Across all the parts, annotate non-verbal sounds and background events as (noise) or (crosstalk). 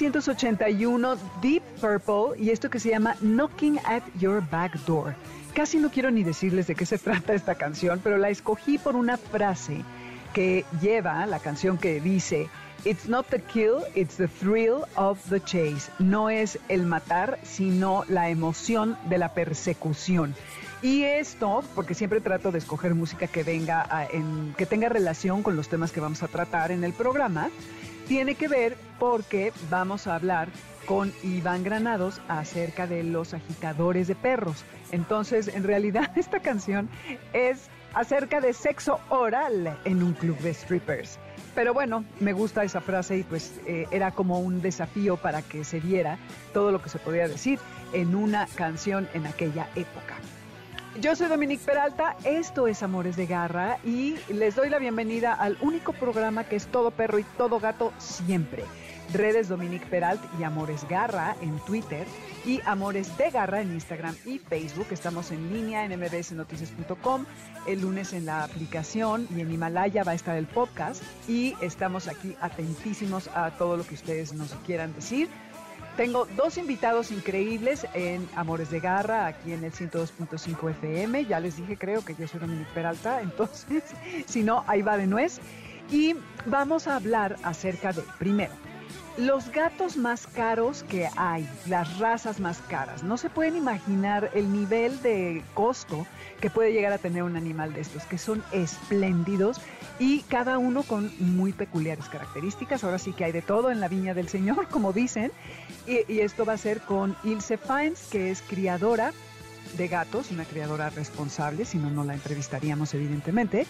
...1981 Deep Purple y esto que se llama Knocking at Your Back Door. Casi no quiero ni decirles de qué se (laughs) trata esta canción, pero la escogí por una frase que lleva la canción que dice, It's not the kill, it's the thrill of the chase. No es el matar, sino la emoción de la persecución. Y esto, porque siempre trato de escoger música que venga en, que tenga relación con los temas que vamos a tratar en el programa, tiene que ver porque vamos a hablar con Iván Granados acerca de los agitadores de perros. Entonces, en realidad, (laughs) esta canción es acerca de sexo oral en un club de strippers. Pero bueno, me gusta esa frase y pues eh, era como un desafío para que se viera todo lo que se podía decir en una canción en aquella época. Yo soy Dominique Peralta, esto es Amores de Garra y les doy la bienvenida al único programa que es todo perro y todo gato siempre. Redes Dominique Peralta y Amores Garra en Twitter y Amores de Garra en Instagram y Facebook. Estamos en línea en mbsnoticias.com, el lunes en la aplicación y en Himalaya va a estar el podcast y estamos aquí atentísimos a todo lo que ustedes nos quieran decir. Tengo dos invitados increíbles en Amores de Garra, aquí en el 102.5 FM. Ya les dije, creo que yo soy Dominique Peralta, (laughs) entonces, si no, ahí va de nuez. Y vamos a hablar acerca de, primero, los gatos más caros que hay, las razas más caras. No se pueden imaginar el nivel de costo que puede llegar a tener un animal de estos, que son espléndidos y cada uno con muy peculiares características. Ahora sí que hay de todo en la viña del Señor, (laughs) como dicen. Y, esto va a ser con Ilse Fines, que es criadora de gatos, una criadora responsable, si no, no la entrevistaríamos evidentemente.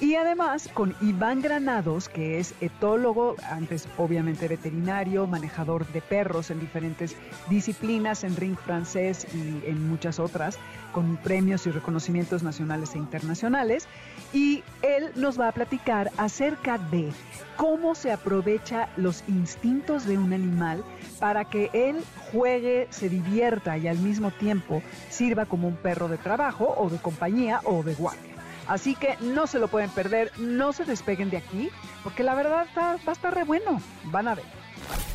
Y además con Iván Granados, que es etólogo, antes obviamente veterinario, manejador de perros en diferentes disciplinas, en ring francés y en muchas otras, con premios y reconocimientos nacionales e internacionales. Y él nos va a platicar acerca de cómo se aprovecha los instintos de un animal para que él juegue, se divierta y al mismo tiempo sirva como un perro de trabajo o de compañía o de guardia. Así que no se lo pueden perder, no se despeguen de aquí, porque la verdad va a estar re bueno. Van a ver.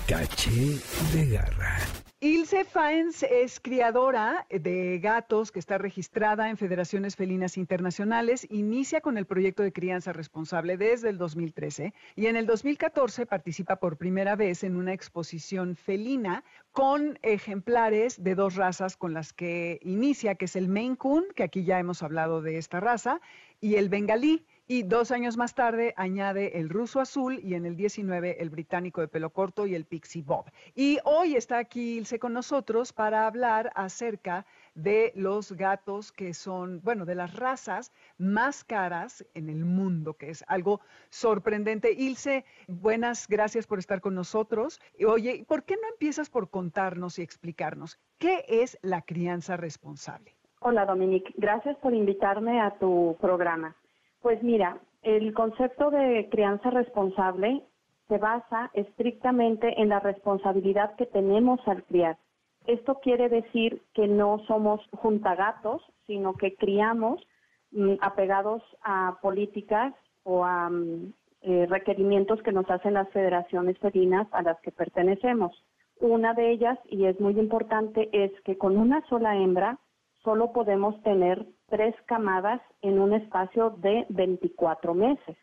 Caché de garra. Ilse Faens es criadora de gatos que está registrada en Federaciones Felinas Internacionales. Inicia con el proyecto de crianza responsable desde el 2013 y en el 2014 participa por primera vez en una exposición felina con ejemplares de dos razas con las que inicia, que es el Maine Coon, que aquí ya hemos hablado de esta raza, y el Bengalí. Y dos años más tarde añade el ruso azul y en el 19 el británico de pelo corto y el pixie bob. Y hoy está aquí Ilse con nosotros para hablar acerca de los gatos que son, bueno, de las razas más caras en el mundo, que es algo sorprendente. Ilse, buenas, gracias por estar con nosotros. Oye, ¿por qué no empiezas por contarnos y explicarnos qué es la crianza responsable? Hola, Dominique. Gracias por invitarme a tu programa. Pues mira, el concepto de crianza responsable se basa estrictamente en la responsabilidad que tenemos al criar. Esto quiere decir que no somos juntagatos, sino que criamos mm, apegados a políticas o a mm, eh, requerimientos que nos hacen las federaciones felinas a las que pertenecemos. Una de ellas, y es muy importante, es que con una sola hembra solo podemos tener tres camadas en un espacio de 24 meses.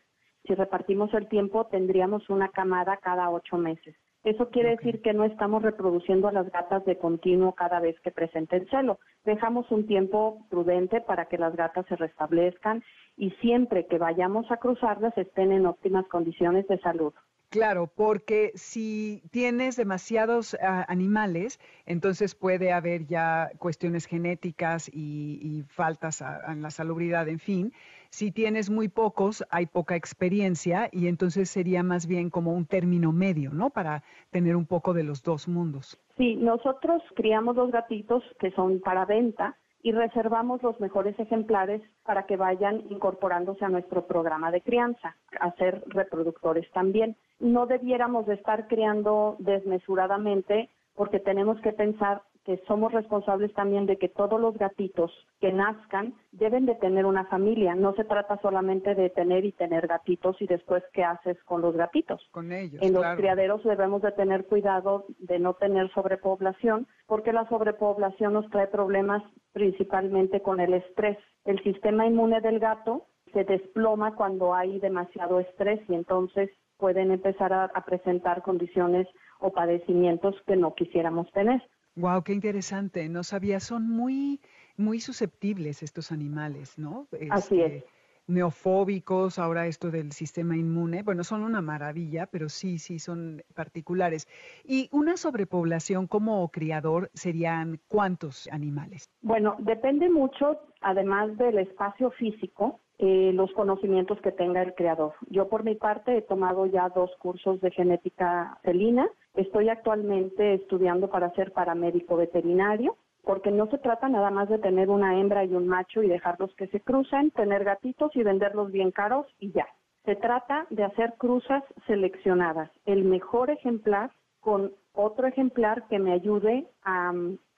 Si repartimos el tiempo, tendríamos una camada cada ocho meses. Eso quiere decir que no estamos reproduciendo a las gatas de continuo cada vez que presenten celo. Dejamos un tiempo prudente para que las gatas se restablezcan y siempre que vayamos a cruzarlas estén en óptimas condiciones de salud. Claro, porque si tienes demasiados ah, animales, entonces puede haber ya cuestiones genéticas y, faltas en la salubridad, en fin. Si tienes muy pocos, hay poca experiencia y entonces sería más bien como un término medio, ¿no? Para tener un poco de los dos mundos. Sí, nosotros criamos los gatitos que son para venta y reservamos los mejores ejemplares para que vayan incorporándose a nuestro programa de crianza, a ser reproductores también. No debiéramos de estar criando desmesuradamente porque tenemos que pensar que somos responsables también de que todos los gatitos que nazcan deben de tener una familia. No se trata solamente de tener y tener gatitos y después qué haces con los gatitos. Con ellos. En los criaderos debemos de tener cuidado de no tener sobrepoblación porque la sobrepoblación nos trae problemas principalmente con el estrés. El sistema inmune del gato se desploma cuando hay demasiado estrés y entonces pueden empezar a, a presentar condiciones o padecimientos que no quisiéramos tener. Wow, qué interesante. No sabía, son muy, muy susceptibles estos animales, ¿no? Así es. Este, neofóbicos, ahora esto del sistema inmune, bueno, son una maravilla, pero sí, sí, son particulares. Y una sobrepoblación como criador serían cuántos animales? Bueno, depende mucho, además del espacio físico, eh, los conocimientos que tenga el criador. Yo por mi parte he tomado ya dos cursos de genética felina Estoy actualmente estudiando para ser paramédico veterinario, porque no se trata nada más de tener una hembra y un macho y dejarlos que se crucen, tener gatitos y venderlos bien caros y ya. Se trata de hacer cruzas seleccionadas, el mejor ejemplar con otro ejemplar que me ayude a,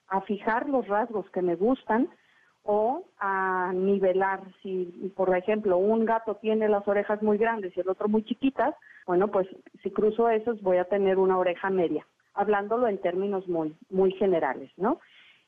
a fijar los rasgos que me gustan o a nivelar. Si, por ejemplo, un gato tiene las orejas muy grandes y el otro muy chiquitas, bueno, pues si cruzo esos voy a tener una oreja media, hablándolo en términos muy, muy generales, ¿no?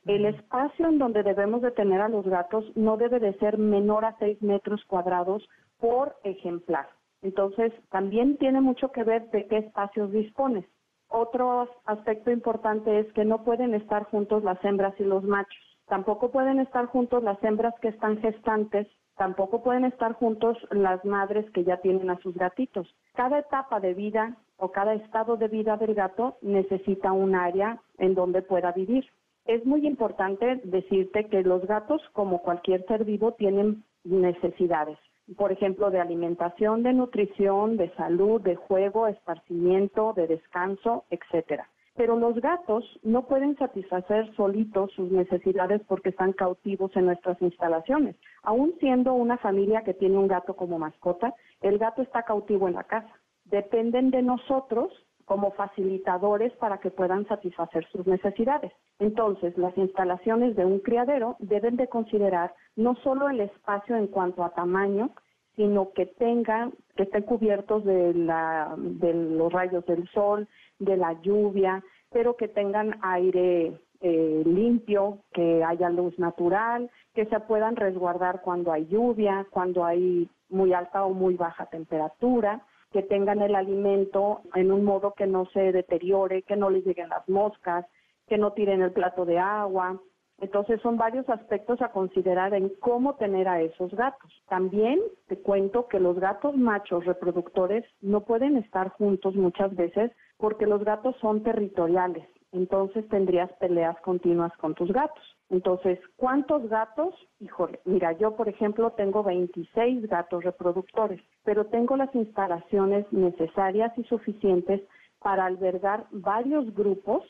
El espacio en donde debemos de tener a los gatos no debe de ser menor a 6 metros cuadrados por ejemplar. Entonces, también tiene mucho que ver de qué espacios dispones. Otro aspecto importante es que no pueden estar juntos las hembras y los machos. Tampoco pueden estar juntos las hembras que están gestantes, tampoco pueden estar juntos las madres que ya tienen a sus gatitos. Cada etapa de vida o cada estado de vida del gato necesita un área en donde pueda vivir. Es muy importante decirte que los gatos, como cualquier ser vivo, tienen necesidades. Por ejemplo, de alimentación, de nutrición, de salud, de juego, esparcimiento, de descanso, etcétera. Pero los gatos no pueden satisfacer solitos sus necesidades porque están cautivos en nuestras instalaciones. Aún siendo una familia que tiene un gato como mascota, el gato está cautivo en la casa. Dependen de nosotros como facilitadores para que puedan satisfacer sus necesidades. Entonces, las instalaciones de un criadero deben de considerar no solo el espacio en cuanto a tamaño, sino que tengan, que estén cubiertos de, la, de los rayos del sol, de la lluvia, pero que tengan aire eh, limpio, que haya luz natural, que se puedan resguardar cuando hay lluvia, cuando hay muy alta o muy baja temperatura, que tengan el alimento en un modo que no se deteriore, que no les lleguen las moscas, que no tiren el plato de agua, entonces son varios aspectos a considerar en cómo tener a esos gatos. También te cuento que los gatos machos reproductores no pueden estar juntos muchas veces porque los gatos son territoriales. Entonces tendrías peleas continuas con tus gatos. Entonces, ¿cuántos gatos? Híjole, mira, yo por ejemplo tengo 26 gatos reproductores, pero tengo las instalaciones necesarias y suficientes para albergar varios grupos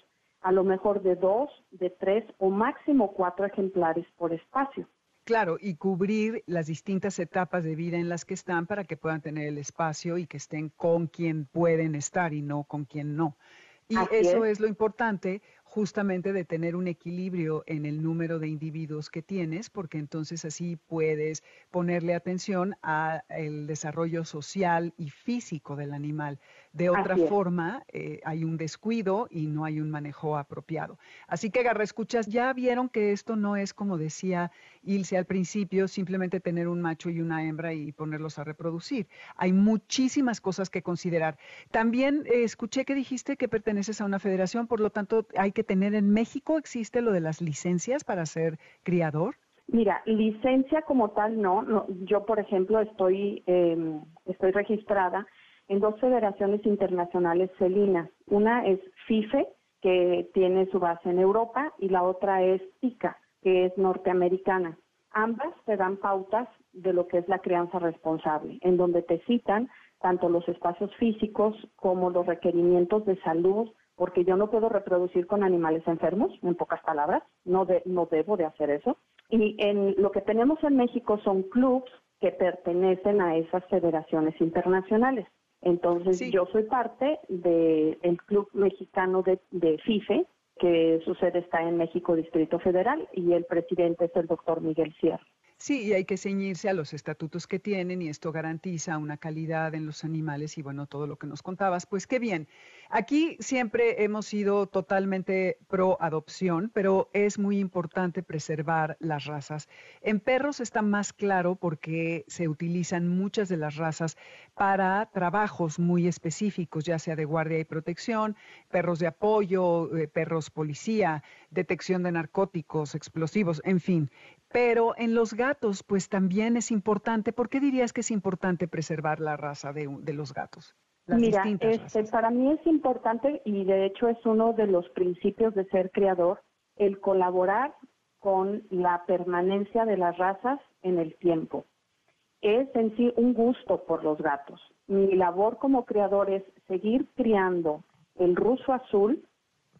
a lo mejor de dos, de tres o máximo cuatro ejemplares por espacio. Claro, y cubrir las distintas etapas de vida en las que están para que puedan tener el espacio y que estén con quien pueden estar y no con quien no. Y eso es. lo importante justamente de tener un equilibrio en el número de individuos que tienes, porque entonces así puedes ponerle atención al desarrollo social y físico del animal. De otra forma, eh, hay un descuido y no hay un manejo apropiado. Así que, Garra, escuchas, ya vieron que esto no es como decía Ilse al principio, simplemente tener un macho y una hembra y ponerlos a reproducir. Hay muchísimas cosas que considerar. También eh, escuché que dijiste que perteneces a una federación, por lo tanto, hay que tener en México, ¿existe lo de las licencias para ser criador? Mira, licencia como tal no. yo, por ejemplo, estoy, em, estoy registrada en dos federaciones internacionales felinas. Una es FIFE, que tiene su base en Europa, y la otra es ICA, que es norteamericana. Ambas te dan pautas de lo que es la crianza responsable, en donde te citan tanto los espacios físicos como los requerimientos de salud, porque yo no puedo reproducir con animales enfermos, en pocas palabras, no, no debo de hacer eso. Y en lo que tenemos en México son clubs que pertenecen a esas federaciones internacionales. Entonces, yo soy parte del Club Mexicano de, de FIFE, que su sede está en México Distrito Federal, y el presidente es el doctor Miguel Sierra. Sí, y hay que ceñirse a los estatutos que tienen y esto garantiza una calidad en los animales y bueno, todo lo que nos contabas. Pues qué bien. Aquí siempre hemos sido totalmente pro adopción, pero es muy importante preservar las razas. En perros está más claro porque se utilizan muchas de las razas para trabajos muy específicos, ya sea de guardia y protección, perros de apoyo, eh, perros policía, detección de narcóticos, explosivos, en fin. Pero en los gatos, pues también es importante. ¿Por qué dirías que es importante preservar la raza de, los gatos? Mira, este, para mí es importante y de hecho es uno de los principios de ser creador el colaborar con la permanencia de las razas en el tiempo. Es en sí un gusto por los gatos. Mi labor como creador es seguir criando el ruso azul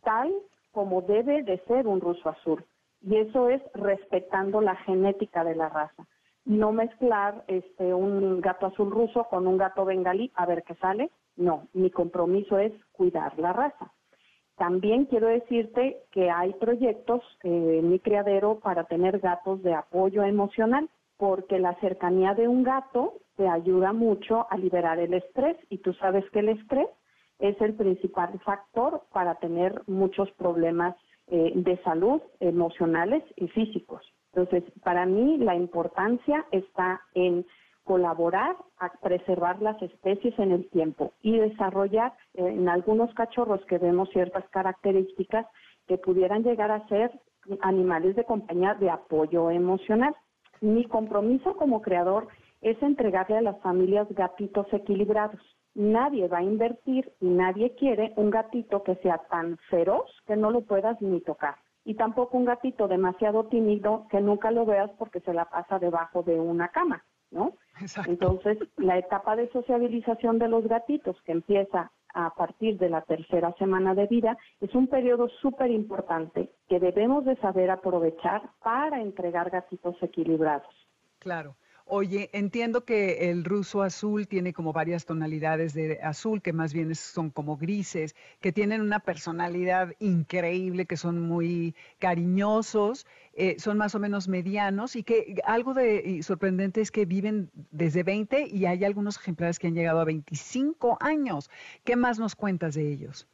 tal como debe de ser un ruso azul y eso es respetando la genética de la raza. No mezclar este un gato azul ruso con un gato bengalí a ver qué sale. No, mi compromiso es cuidar la raza. También quiero decirte que hay proyectos en mi criadero para tener gatos de apoyo emocional, porque la cercanía de un gato te ayuda mucho a liberar el estrés y tú sabes que el estrés es el principal factor para tener muchos problemas eh, de salud emocionales y físicos. Entonces, para mí la importancia está en colaborar a preservar las especies en el tiempo y desarrollar eh, en algunos cachorros que vemos ciertas características que pudieran llegar a ser animales de compañía de apoyo emocional. Mi compromiso como creador es entregarle a las familias gatitos equilibrados nadie va a invertir y nadie quiere un gatito que sea tan feroz que no lo puedas ni tocar. Y tampoco un gatito demasiado tímido que nunca lo veas porque se la pasa debajo de una cama, ¿no? Entonces, la etapa de sociabilización de los gatitos que empieza a partir de la tercera semana de vida es un periodo súper importante que debemos de saber aprovechar para entregar gatitos equilibrados. Claro. Oye, entiendo que el ruso azul tiene como varias tonalidades de azul, que más bien son como grises, que tienen una personalidad increíble, que son muy cariñosos, eh, son más o menos medianos y que algo de sorprendente es que viven desde 20 y hay algunos ejemplares que han llegado a 25 años. ¿Qué más nos cuentas de ellos?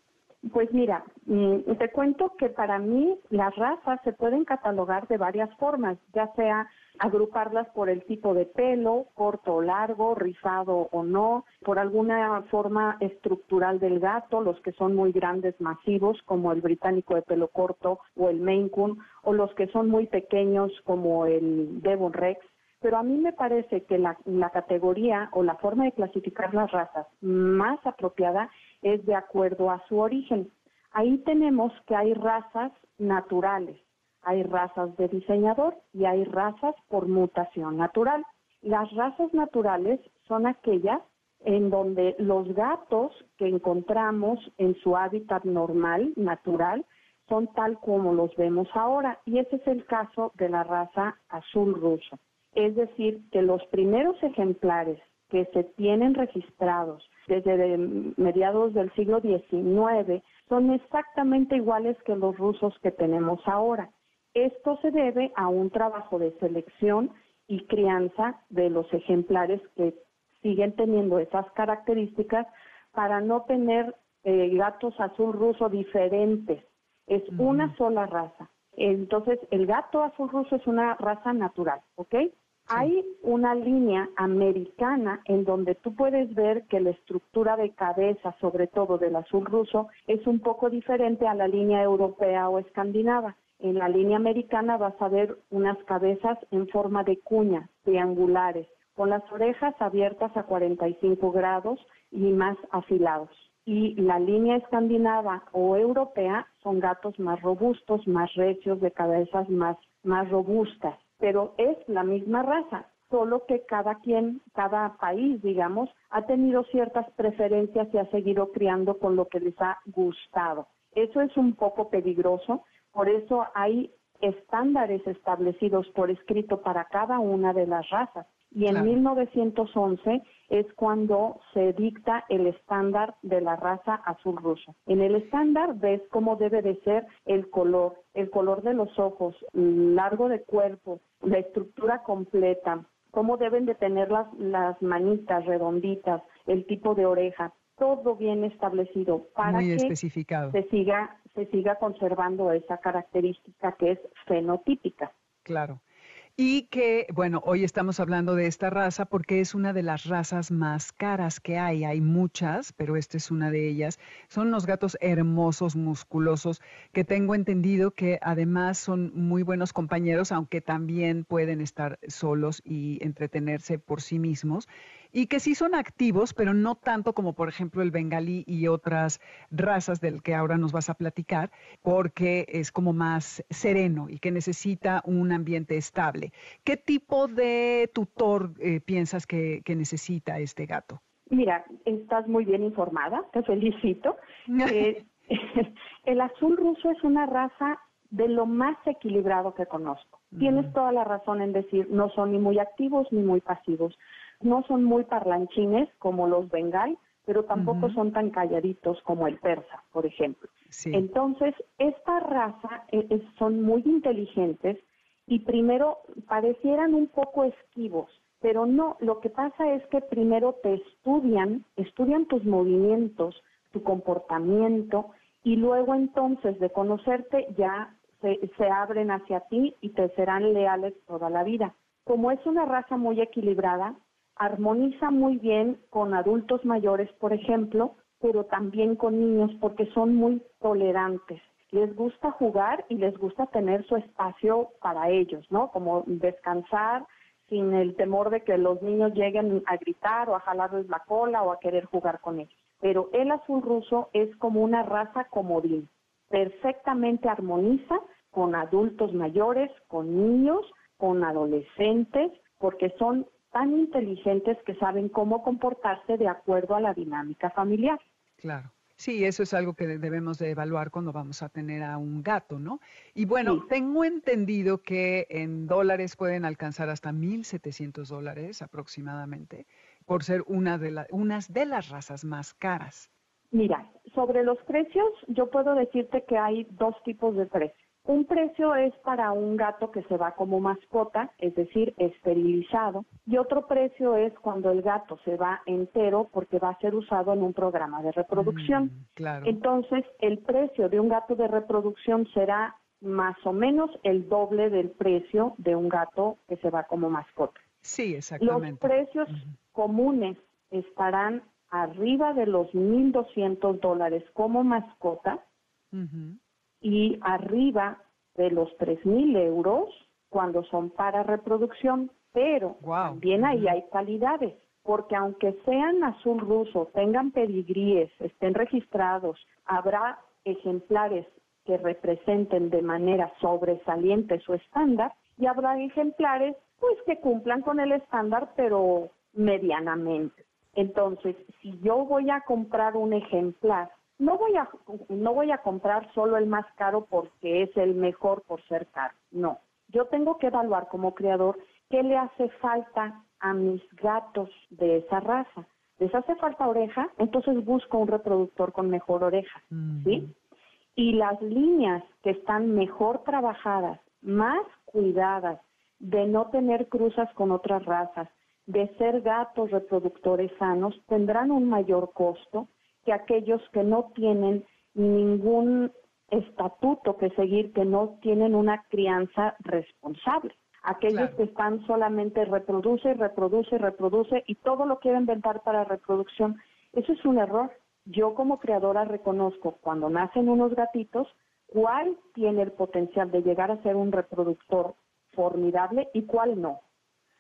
Pues mira, mm, te cuento que para mí las razas se pueden catalogar de varias formas, ya sea agruparlas por el tipo de pelo, corto o largo, rizado o no, por alguna forma estructural del gato, los que son muy grandes, masivos, como el británico de pelo corto o el Maine Coon, o los que son muy pequeños, como el Devon Rex. Pero a mí me parece que la, la categoría o la forma de clasificar las razas más apropiada es de acuerdo a su origen. Ahí tenemos que hay razas naturales, hay razas de diseñador y hay razas por mutación natural. Las razas naturales son aquellas en donde los gatos que encontramos en su hábitat normal, natural, son tal como los vemos ahora. Y ese es el caso de la raza azul ruso. Es decir, que los primeros ejemplares que se tienen registrados desde mediados del siglo XIX son exactamente iguales que los rusos que tenemos ahora. Esto se debe a un trabajo de selección y crianza de los ejemplares que siguen teniendo esas características para no tener eh, gatos azul ruso diferentes. Es una sola raza. Entonces, el gato azul ruso es una raza natural, ¿ok? Hay una línea americana en donde tú puedes ver que la estructura de cabeza, sobre todo del azul ruso, es un poco diferente a la línea europea o escandinava. En la línea americana vas a ver unas cabezas en forma de cuña, triangulares, con las orejas abiertas a 45 grados y más afilados. Y la línea escandinava o europea son gatos más robustos, más recios, de cabezas más, más robustas, pero es la misma raza. solo que cada quien, cada país, digamos, ha tenido ciertas preferencias y ha seguido criando con lo que les ha gustado. Eso es un poco peligroso, por eso hay estándares establecidos por escrito para cada una de las razas. Y en 1911 es cuando se dicta el estándar de la raza azul ruso. En el estándar ves cómo debe de ser el color, el color de los ojos, largo de cuerpo, la estructura completa, cómo deben de tener las, las manitas redonditas, el tipo de oreja, todo bien establecido para que se siga se siga conservando esa característica que es fenotípica. Claro. Y que, bueno, hoy estamos hablando de esta raza porque es una de las razas más caras que hay. Hay muchas, pero esta es una de ellas. Son unos gatos hermosos, musculosos, que tengo entendido que además son muy buenos compañeros, aunque también pueden estar solos y entretenerse por sí mismos y que sí son activos, pero no tanto como por ejemplo el bengalí y otras razas del que ahora nos vas a platicar, porque es como más sereno y que necesita un ambiente estable. ¿Qué tipo de tutor eh, piensas que, necesita este gato? Mira, estás muy bien informada, te felicito. (laughs) Eh, (laughs) el azul ruso es una raza de lo más equilibrado que conozco. Tienes toda la razón en decir, no son ni muy activos ni muy pasivos no son muy parlanchines como los bengal, pero tampoco son tan calladitos como el persa, por ejemplo. Entonces, esta raza eh, son muy inteligentes y primero parecieran un poco esquivos, pero no, lo que pasa es que primero te estudian, estudian tus movimientos, tu comportamiento y luego entonces de conocerte ya se, se abren hacia ti y te serán leales toda la vida. Como es una raza muy equilibrada, armoniza muy bien con adultos mayores, por ejemplo, pero también con niños porque son muy tolerantes. Les gusta jugar y les gusta tener su espacio para ellos, ¿no? Como descansar sin el temor de que los niños lleguen a gritar o a jalarles la cola o a querer jugar con ellos. Pero el azul ruso es como una raza comodín. Perfectamente armoniza con adultos mayores, con niños, con adolescentes, porque son tan inteligentes que saben cómo comportarse de acuerdo a la dinámica familiar. Claro. Sí, eso es algo que debemos de evaluar cuando vamos a tener a un gato, ¿no? Y bueno, tengo entendido que en dólares pueden alcanzar hasta 1.700 dólares aproximadamente por ser una de la, unas de las razas más caras. Mira, sobre los precios, yo puedo decirte que hay dos tipos de precios. Un precio es para un gato que se va como mascota, es decir, esterilizado, y otro precio es cuando el gato se va entero porque va a ser usado en un programa de reproducción. Mm, Entonces, el precio de un gato de reproducción será más o menos el doble del precio de un gato que se va como mascota. Sí, exactamente. Los precios comunes estarán arriba de los 1.200 dólares como mascota y arriba de los 3.000 euros cuando son para reproducción, pero también ahí hay calidades, porque aunque sean azul ruso, tengan pedigríes, estén registrados, habrá ejemplares que representen de manera sobresaliente su estándar y habrá ejemplares pues que cumplan con el estándar pero medianamente. Entonces, si yo voy a comprar un ejemplar no voy a no voy a comprar solo el más caro porque es el mejor por ser caro. No, yo tengo que evaluar como creador qué le hace falta a mis gatos de esa raza. ¿Les hace falta oreja? Entonces busco un reproductor con mejor oreja, ¿sí? Y las líneas que están mejor trabajadas, más cuidadas, de no tener cruzas con otras razas, de ser gatos reproductores sanos, tendrán un mayor costo que aquellos que no tienen ningún estatuto que seguir, que no tienen una crianza responsable. Aquellos que están solamente reproduce, reproduce, reproduce y todo lo quieren inventar para reproducción, eso es un error. Yo como creadora reconozco cuando nacen unos gatitos cuál tiene el potencial de llegar a ser un reproductor formidable y cuál no.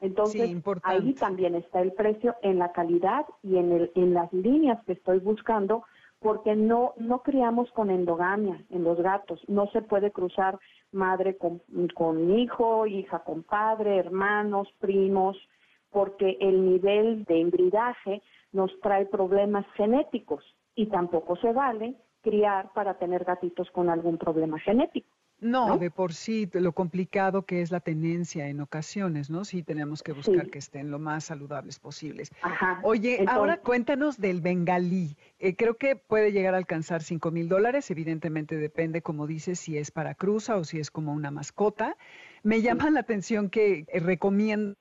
Entonces, ahí también está el precio en la calidad y en, el, en las líneas que estoy buscando, porque no, no criamos con endogamia en los gatos. No se puede cruzar madre con, con hijo, hija con padre, hermanos, primos. porque el nivel de hibridaje nos trae problemas genéticos y tampoco se vale criar para tener gatitos con algún problema genético. No, de por sí, lo complicado que es la tenencia en ocasiones, ¿no? Sí, tenemos que buscar que estén lo más saludables posibles. Ajá. Oye, ahora cuéntanos del bengalí. Eh, creo que puede llegar a alcanzar 5 mil dólares, evidentemente depende, como dices, si es para cruza o si es como una mascota. Me llama la atención que eh, recomiendo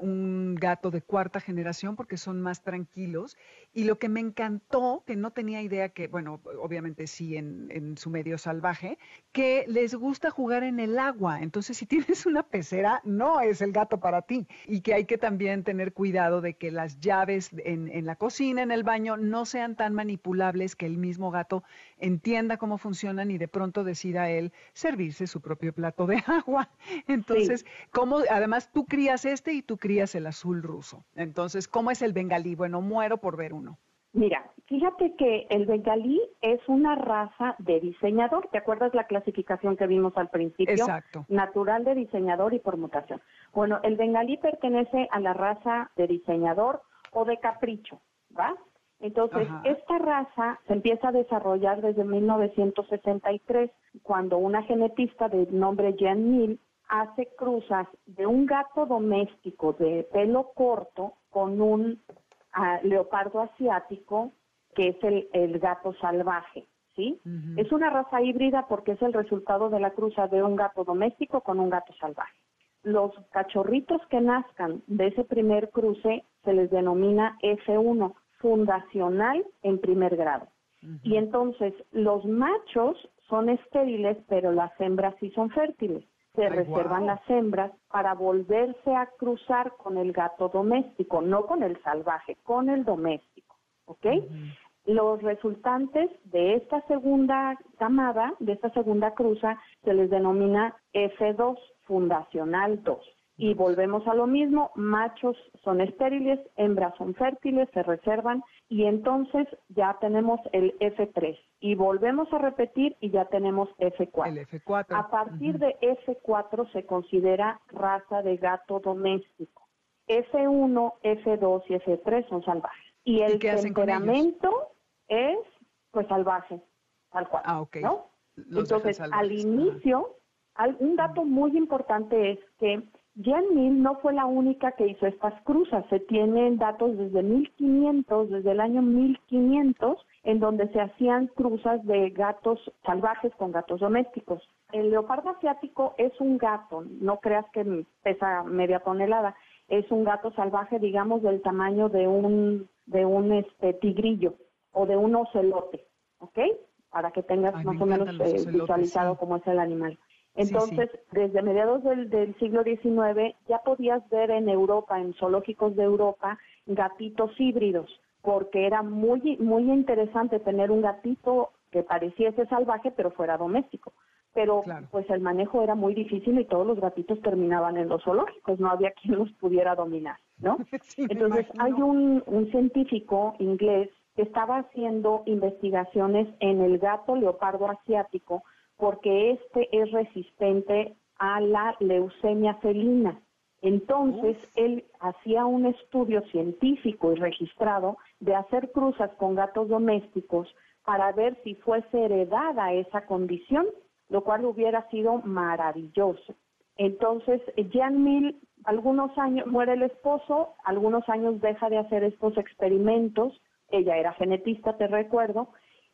un gato de cuarta generación porque son más tranquilos. Y lo que me encantó, que no tenía idea que, bueno, obviamente sí en, su medio salvaje, que les gusta jugar en el agua. Entonces, si tienes una pecera, no es el gato para ti. Y que hay que también tener cuidado de que las llaves en, en la cocina, en el baño, no sean tan manipulables que el mismo gato entienda cómo funcionan y de pronto decida él servirse su propio plato de (laughs) agua. Entonces, ¿cómo? Además, tú crías este y tú crías el azul ruso. Entonces, ¿cómo es el bengalí? Bueno, muero por ver uno. Mira, fíjate que el bengalí es una raza de diseñador. ¿Te acuerdas la clasificación que vimos al principio? Exacto. Natural de diseñador y por mutación. Bueno, el bengalí pertenece a la raza de diseñador o de capricho, ¿va? Entonces, esta raza se empieza a desarrollar desde 1963, cuando una genetista de nombre Jan Mill hace cruzas de un gato doméstico de pelo corto con un ah, leopardo asiático, que es el, gato salvaje. ¿sí? Es una raza híbrida porque es el resultado de la cruza de un gato doméstico con un gato salvaje. Los cachorritos que nazcan de ese primer cruce se les denomina F1, fundacional en primer grado. Y entonces los machos son estériles, pero las hembras sí son fértiles se reservan las hembras para volverse a cruzar con el gato doméstico, no con el salvaje, con el doméstico, ¿ok? Los resultantes de esta segunda camada, de esta segunda cruza, se les denomina F2, fundacional 2. Y volvemos a lo mismo, machos son estériles, hembras son fértiles, se reservan y entonces ya tenemos el F3 y volvemos a repetir y ya tenemos F4. El F4. A partir de F4 se considera raza de gato doméstico. F1, F2 y F3 son salvajes. Y el temperamento es pues salvaje, tal cual. Ah, ok. Entonces, al inicio, un dato muy importante es que Jan Mill no fue la única que hizo estas cruzas. Se tienen datos desde 1500, desde el año 1500, en donde se hacían cruzas de gatos salvajes con gatos domésticos. El leopardo asiático es un gato, no creas que pesa media tonelada, es un gato salvaje, digamos, del tamaño de un, de un este, tigrillo o de un ocelote, ¿ok? Para que tengas más o menos eh, visualizado cómo es el animal. Entonces, desde mediados del, siglo XIX ya podías ver en Europa, en zoológicos de Europa, gatitos híbridos, porque era muy, muy interesante tener un gatito que pareciese salvaje pero fuera doméstico. Pero pues el manejo era muy difícil y todos los gatitos terminaban en los zoológicos, no había (laughs) quien los pudiera dominar, ¿no? (laughs) Entonces hay un, un científico inglés que estaba haciendo investigaciones en el gato leopardo asiático porque este es resistente a la leucemia felina. Entonces, él hacía un estudio científico y registrado de hacer cruzas con gatos domésticos para ver si fuese heredada esa condición, lo cual hubiera sido maravilloso. Entonces, Jan Mill, algunos años, muere el esposo, algunos años deja de hacer estos experimentos, ella era genetista, te recuerdo,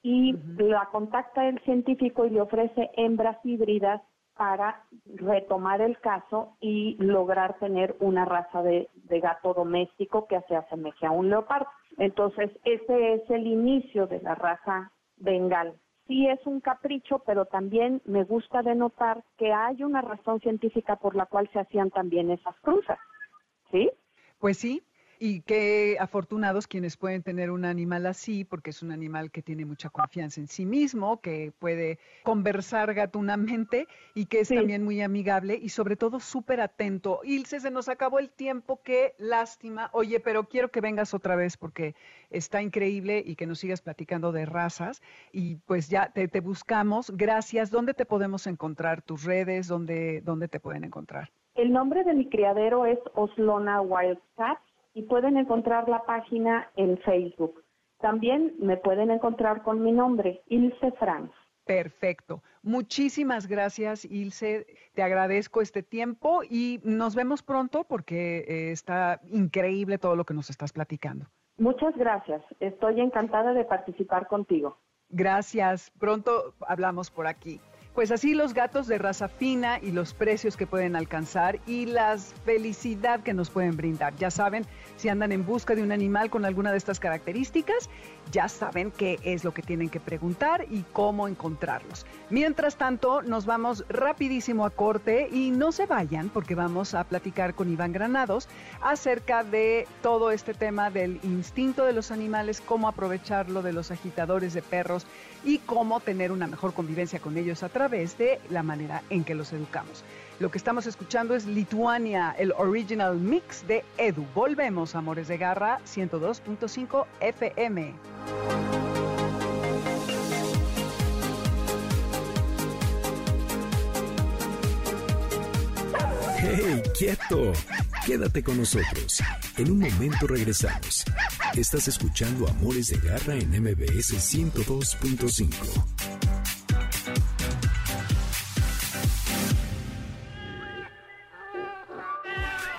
y la contacta el científico y le ofrece hembras híbridas para retomar el caso y lograr tener una raza de, gato doméstico que se asemeje a un leopardo. Entonces, ese es el inicio de la raza bengal. Sí es un capricho, pero también me gusta denotar que hay una razón científica por la cual se hacían también esas cruzas. ¿Sí? Pues sí, y qué afortunados quienes pueden tener un animal así, porque es un animal que tiene mucha confianza en sí mismo, que puede conversar gatunamente y que es también muy amigable y sobre todo súper atento. Ilse, se nos acabó el tiempo, qué lástima. Oye, pero quiero que vengas otra vez porque está increíble y que nos sigas platicando de razas. Y pues ya te, buscamos. Gracias. ¿Dónde te podemos encontrar? ¿Tus redes? ¿Dónde, dónde te pueden encontrar? El nombre de mi criadero es Oslona Wildcats y pueden encontrar la página en Facebook. También me pueden encontrar con mi nombre, Ilse Franz. Perfecto. Muchísimas gracias, Ilse. Te agradezco este tiempo y nos vemos pronto porque eh, está increíble todo lo que nos estás platicando. Muchas gracias. Estoy encantada de participar contigo. Gracias. Pronto hablamos por aquí. Pues así los gatos de raza fina y los precios que pueden alcanzar y la felicidad que nos pueden brindar. Ya saben, si andan en busca de un animal con alguna de estas características, ya saben qué es lo que tienen que preguntar y cómo encontrarlos. Mientras tanto, nos vamos rapidísimo a corte y no se vayan porque vamos a platicar con Iván Granados acerca de todo este tema del instinto de los animales, cómo aprovecharlo de los agitadores de perros y cómo tener una mejor convivencia con ellos a través de la manera en que los educamos. Lo que estamos escuchando es Lituania, el original mix de Edu. Volvemos, Amores de Garra, 102.5 FM. ¡Hey, quieto! Quédate con nosotros. En un momento regresamos. Estás escuchando Amores de Garra en MBS 102.5.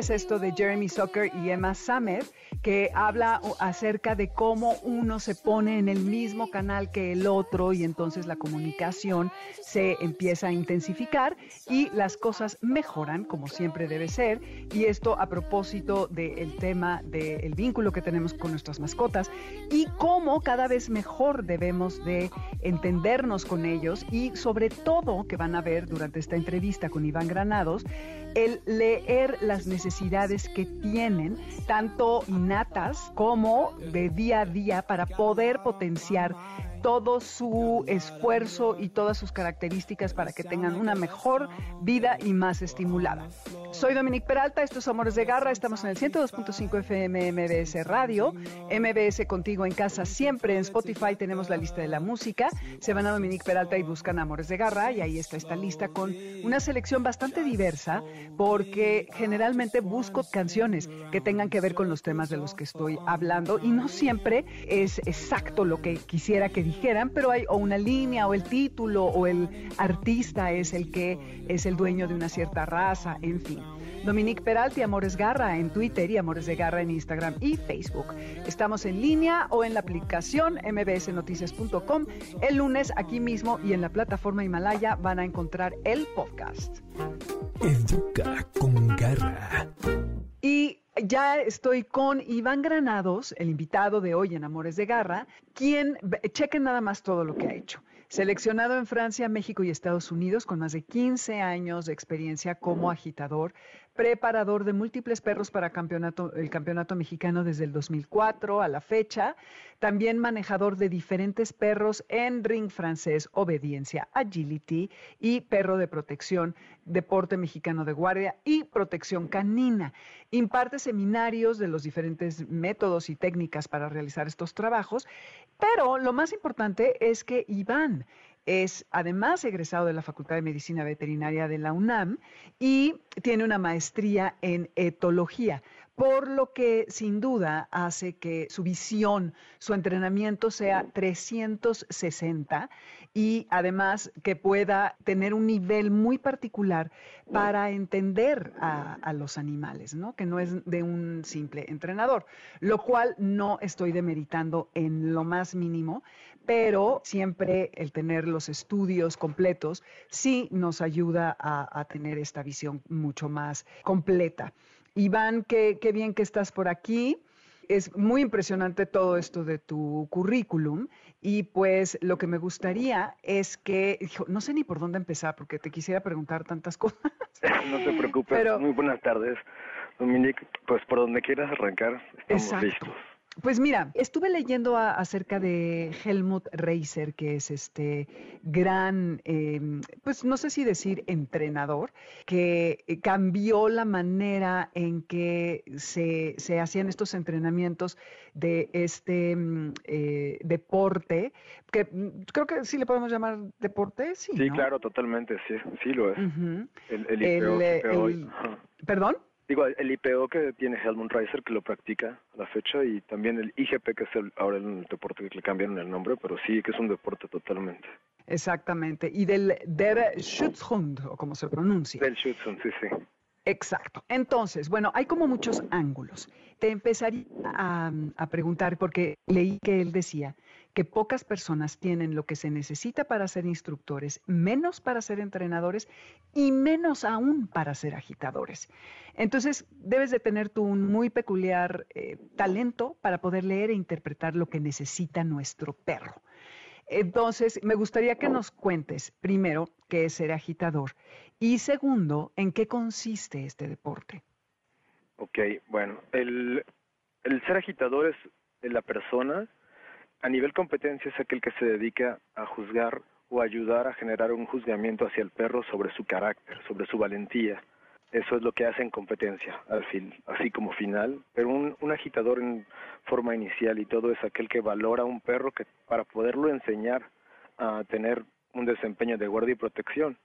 es esto de Jeremy Zucker y Emma Samet que habla acerca de cómo uno se pone en el mismo canal que el otro y entonces la comunicación se empieza a intensificar y las cosas mejoran como siempre debe ser. Y esto a propósito del tema del vínculo que tenemos con nuestras mascotas y cómo cada vez mejor debemos de entendernos con ellos y sobre todo que van a ver durante esta entrevista con Iván Granados, el leer las necesidades que tienen tanto como de día a día para poder potenciar todo su esfuerzo y todas sus características para que tengan una mejor vida y más estimulada. Soy Dominique Peralta, estos es Amores de Garra, estamos en el 102.5 FM MBS Radio, MBS contigo en casa siempre, en Spotify tenemos la lista de la música, se van a Dominique Peralta y buscan Amores de Garra y ahí está esta lista con una selección bastante diversa porque generalmente busco canciones que tengan que ver con los temas de los que estoy hablando y no siempre es exacto lo que quisiera que dijeran, pero hay o una línea o el título o el artista es el que es el dueño de una cierta raza, en fin. Dominique Peralti, Amores Garra en Twitter y Amores de Garra en Instagram y Facebook. Estamos en línea o en la aplicación mbsnoticias.com. El lunes aquí mismo y en la plataforma Himalaya van a encontrar el podcast. Educa con garra. Y ya estoy con Iván Granados, el invitado de hoy en Amores de Garra, quien, chequen nada más todo lo que ha hecho. Seleccionado en Francia, México y Estados Unidos con más de 15 años de experiencia como agitador, preparador de múltiples perros para el campeonato mexicano desde el 2004 a la fecha, también manejador de diferentes perros en ring francés, obediencia, agility y perro de protección, deporte mexicano de guardia y protección canina. Imparte seminarios de los diferentes métodos y técnicas para realizar estos trabajos, pero lo más importante es que Iván es además egresado de la Facultad de Medicina Veterinaria de la UNAM y tiene una maestría en etología, por lo que sin duda hace que su visión, su entrenamiento sea 360 y además que pueda tener un nivel muy particular para entender a, los animales, ¿no? Que no es de un simple entrenador, lo cual no estoy demeritando en lo más mínimo, pero siempre el tener los estudios completos sí nos ayuda a, tener esta visión mucho más completa. Iván, qué, qué bien que estás por aquí. es muy impresionante todo esto de tu currículum y pues lo que me gustaría es que, no sé ni por dónde empezar porque te quisiera preguntar tantas (laughs) cosas. No te preocupes, muy buenas tardes, Dominique, pues por donde quieras arrancar, estamos listos. Pues mira, estuve leyendo acerca de Helmut Reiser, que es este gran, em, pues no sé si decir entrenador, que eh, cambió la manera en que se, hacían estos entrenamientos de este mm, eh, deporte, que mm, creo que sí le podemos llamar deporte, sí. Sí, claro, totalmente, sí, sí lo es. el, el, ¿Perdón? Digo, el IPO que tiene Helmut Reiser, que lo practica a la fecha, y también el IGP, que es el, ahora el deporte que le cambiaron el nombre, pero sí que es un deporte totalmente. Exactamente. Y del Der Schutzhund, o como se pronuncia. Del Schutzhund, sí, sí. Exacto. Entonces, bueno, hay como muchos ángulos. Te empezaría a, a, preguntar, porque leí que él decía que pocas personas tienen lo que se necesita para ser instructores, menos para ser entrenadores y menos aún para ser agitadores. Entonces, debes de tener tú un muy peculiar eh, talento para poder leer e interpretar lo que necesita nuestro perro. Entonces, me gustaría que nos cuentes, primero, qué es ser agitador y segundo, en qué consiste este deporte. Ok, bueno, el, el ser agitador es la persona, a nivel competencia es aquel que se dedica a juzgar o ayudar a generar un juzgamiento hacia el perro sobre su carácter, sobre su valentía, eso es lo que hace en competencia, así como final. Pero un, un, agitador en forma inicial y todo es aquel que valora a un perro que para poderlo enseñar a tener un desempeño de guardia y protección.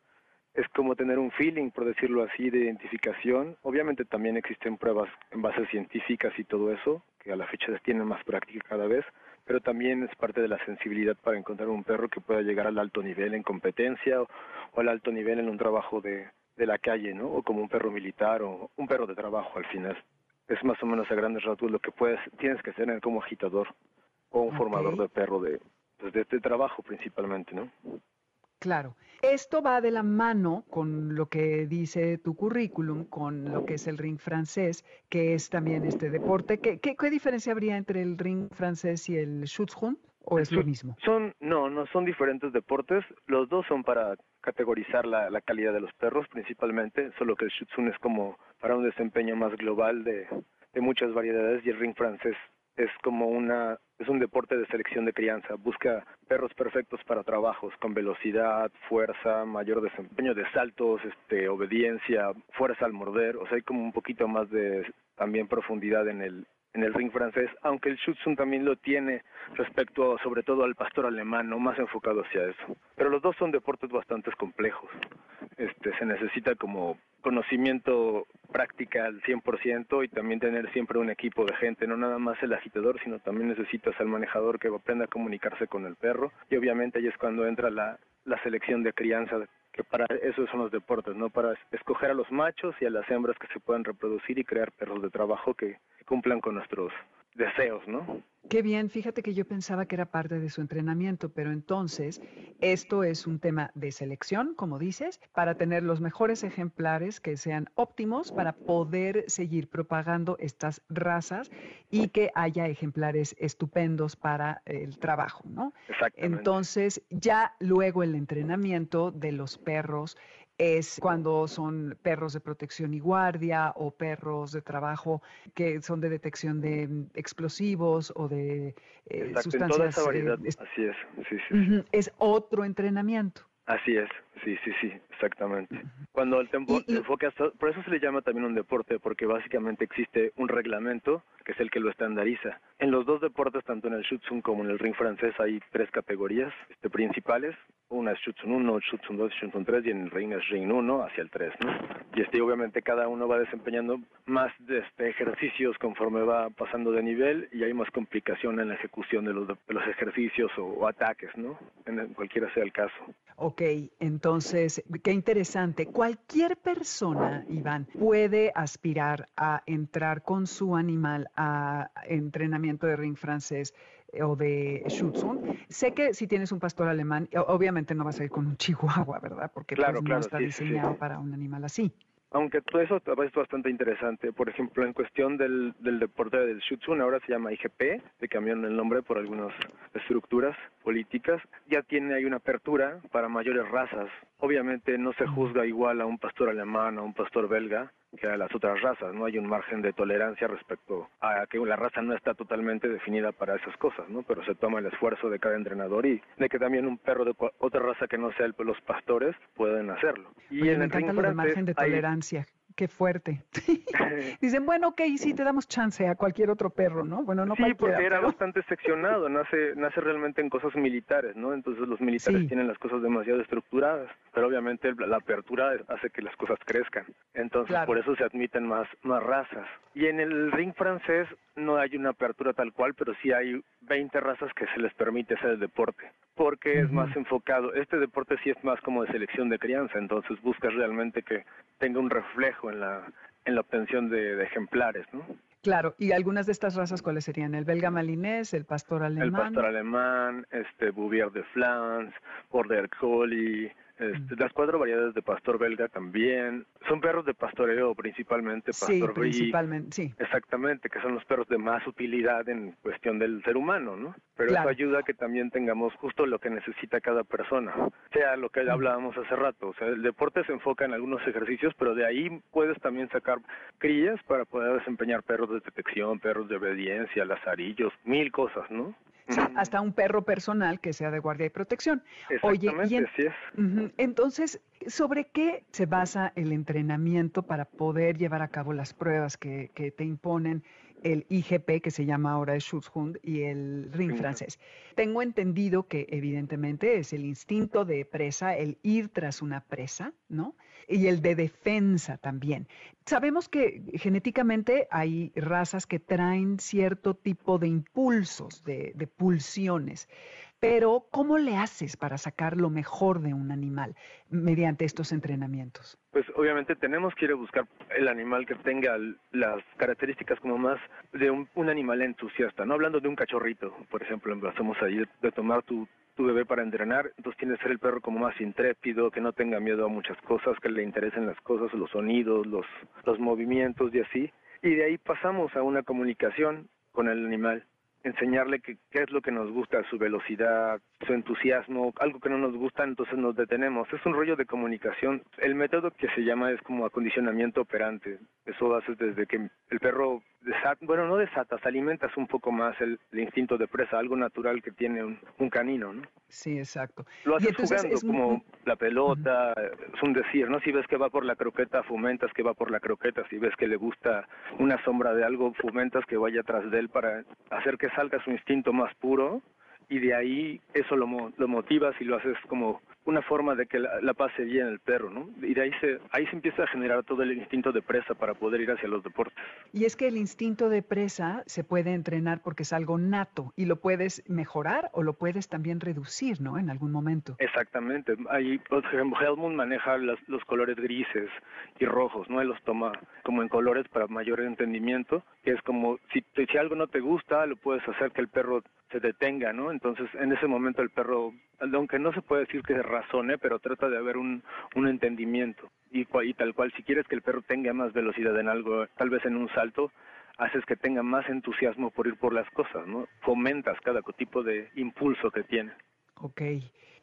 Es como tener un feeling, por decirlo así, de identificación. Obviamente también existen pruebas en bases científicas y todo eso, que a la fecha tienen más práctica cada vez, pero también es parte de la sensibilidad para encontrar un perro que pueda llegar al alto nivel en competencia o al alto nivel en un trabajo de, de la calle, ¿no? O como un perro militar o un perro de trabajo al final. Es más o menos a grandes rasgos lo que puedes, tienes que ser como agitador o un formador de perro de, pues de este trabajo principalmente, ¿no? Claro. Esto va de la mano con lo que dice tu currículum, con lo que es el ring francés, que es también este deporte. ¿Qué, qué, qué diferencia habría entre el ring francés y el Schutzhund? ¿O es lo mismo? Son, no, no son diferentes deportes. Los dos son para categorizar la, la calidad de los perros principalmente, solo que el Schutzhund es como para un desempeño más global de, de muchas variedades y el ring francés es como una es un deporte de selección de crianza, busca perros perfectos para trabajos con velocidad, fuerza, mayor desempeño de saltos, este obediencia, fuerza al morder, o sea, hay como un poquito más de también profundidad en el en el ring francés, aunque el Schutzhund también lo tiene respecto sobre todo al pastor alemán, no más enfocado hacia eso. Pero los dos son deportes bastante complejos. Este, se necesita como conocimiento práctica al 100% y también tener siempre un equipo de gente, no nada más el agitador, sino también necesitas al manejador que aprenda a comunicarse con el perro y obviamente ahí es cuando entra la, la selección de crianza que para eso son los deportes, ¿no? Para escoger a los machos y a las hembras que se puedan reproducir y crear perros de trabajo que cumplan con nuestros deseos, ¿no? Qué bien, fíjate que yo pensaba que era parte de su entrenamiento, pero entonces esto es un tema de selección, como dices, para tener los mejores ejemplares que sean óptimos para poder seguir propagando estas razas y que haya ejemplares estupendos para el trabajo, ¿no? Exactamente. Entonces, ya luego el entrenamiento de los perros es cuando son perros de protección y guardia o perros de trabajo que son de detección de mm, explosivos o de eh, sustancias. toda esa eh, variedad. Así es. Sí, sí, Es otro entrenamiento. Así es, sí, sí, sí, exactamente. Cuando el tiempo se enfoca, por eso se le llama también un deporte, porque básicamente existe un reglamento que es el que lo estandariza. En los dos deportes, tanto en el Schutzhund como en el ring francés, hay tres categorías este, principales, una es Schutzhund 1, Schutzhund 2 y Schutzhund 3 y en el ring es ring 1 hacia el 3, ¿no? Y este obviamente cada uno va desempeñando más de este, ejercicios conforme va pasando de nivel y hay más complicación en la ejecución de los, de los ejercicios o, ataques, ¿no? En cualquiera sea el caso. Ok, entonces, qué interesante. Cualquier persona, Iván, puede aspirar a entrar con su animal a entrenamiento de ring francés o de Schutzhund. Sé que si tienes un pastor alemán, obviamente no vas a ir con un (laughs) chihuahua, ¿verdad? Porque pues, no está diseñado para un animal así. Aunque todo eso es bastante interesante. Por ejemplo, en cuestión del, del deporte del Shutsun, ahora se llama IGP, le cambiaron el nombre por algunas estructuras políticas, ya tiene ahí una apertura para mayores razas. Obviamente no se juzga igual a un pastor alemán o a un pastor belga que a las otras razas, no hay un margen de tolerancia respecto a que la raza no está totalmente definida para esas cosas, ¿no? Pero se toma el esfuerzo de cada entrenador y de que también un perro de otra raza que no sea el, los pastores pueden hacerlo. Y en me encanta lo de margen de tolerancia qué fuerte. (laughs) Dicen, bueno, ok, sí, te damos chance a cualquier otro perro, ¿no? Bueno, no Sí, porque era bastante seccionado, nace, nace realmente en cosas militares, ¿no? Entonces los militares tienen las cosas demasiado estructuradas, pero obviamente la apertura hace que las cosas crezcan. Entonces por eso se admiten más, más razas. Y en el ring francés no hay una apertura tal cual, pero sí hay 20 razas que se les permite hacer el deporte, porque es más enfocado. Este deporte sí es más como de selección de crianza, entonces buscas realmente que tenga un reflejo en la, en la obtención de, ejemplares, ¿no? Claro, y algunas de estas razas, ¿cuáles serían? ¿El belga malinés, el pastor alemán? El pastor alemán, este Bouvier de Flans, Border Collie, este, las cuatro variedades de pastor belga también. Son perros de pastoreo principalmente, pastor Sí, principalmente, sí. Exactamente, que son los perros de más utilidad en cuestión del ser humano, ¿no? Pero eso ayuda a que también tengamos justo lo que necesita cada persona. Sea lo que hablábamos hace rato. O sea, el deporte se enfoca en algunos ejercicios, pero de ahí puedes también sacar crías para poder desempeñar perros de detección, perros de obediencia, lazarillos, mil cosas, ¿no? Hasta un perro personal que sea de guardia y protección. Oye, y así es. entonces, ¿sobre qué se basa el entrenamiento para poder llevar a cabo las pruebas que, que te imponen el IGP, que se llama ahora el Schutzhund, y el Ring francés. Tengo entendido que evidentemente es el instinto de presa, el ir tras una presa, ¿no? Y el de defensa también. Sabemos que genéticamente hay razas que traen cierto tipo de impulsos, de, de pulsiones. Pero, ¿cómo le haces para sacar lo mejor de un animal mediante estos entrenamientos? Pues obviamente tenemos que ir a buscar el animal que tenga las características como más de un, animal entusiasta, no hablando de un cachorrito, por ejemplo, hacemos ahí de tomar tu, tu bebé para entrenar, entonces tiene que ser el perro como más intrépido, que no tenga miedo a muchas cosas, que le interesen las cosas, los sonidos, los, los movimientos y así. Y de ahí pasamos a una comunicación con el animal enseñarle qué es lo que nos gusta, su velocidad, su entusiasmo, algo que no nos gusta, entonces nos detenemos. Es un rollo de comunicación. El método que se llama es como acondicionamiento operante. Eso hace desde que el perro desata, bueno, no desatas, alimentas un poco más el, instinto de presa, algo natural que tiene un, canino, ¿no? Sí, exacto. Lo haces jugando como la pelota, es un decir, ¿no? Si ves que va por la croqueta, fomentas que va por la croqueta. Si ves que le gusta una sombra de algo, fomentas que vaya tras de él para hacer que salga su instinto más puro y de ahí eso lo, lo motivas y lo haces como una forma de que la, pase bien el perro, ¿no? Y de ahí se, ahí se empieza a generar todo el instinto de presa para poder ir hacia los deportes. Y es que el instinto de presa se puede entrenar porque es algo nato y lo puedes mejorar o lo puedes también reducir, ¿no? En algún momento. Exactamente. Ahí, por ejemplo, Helmut maneja los colores grises y rojos, ¿no? Él los toma como en colores para mayor entendimiento, es como si, si algo no te gusta, lo puedes hacer que el perro se detenga, ¿no? Entonces, en ese momento el perro, aunque no se puede decir que razone, pero trata de haber un, un entendimiento. Y, y tal cual, si quieres que el perro tenga más velocidad en algo, tal vez en un salto, haces que tenga más entusiasmo por ir por las cosas, ¿no? Fomentas cada tipo de impulso que tiene. Ok.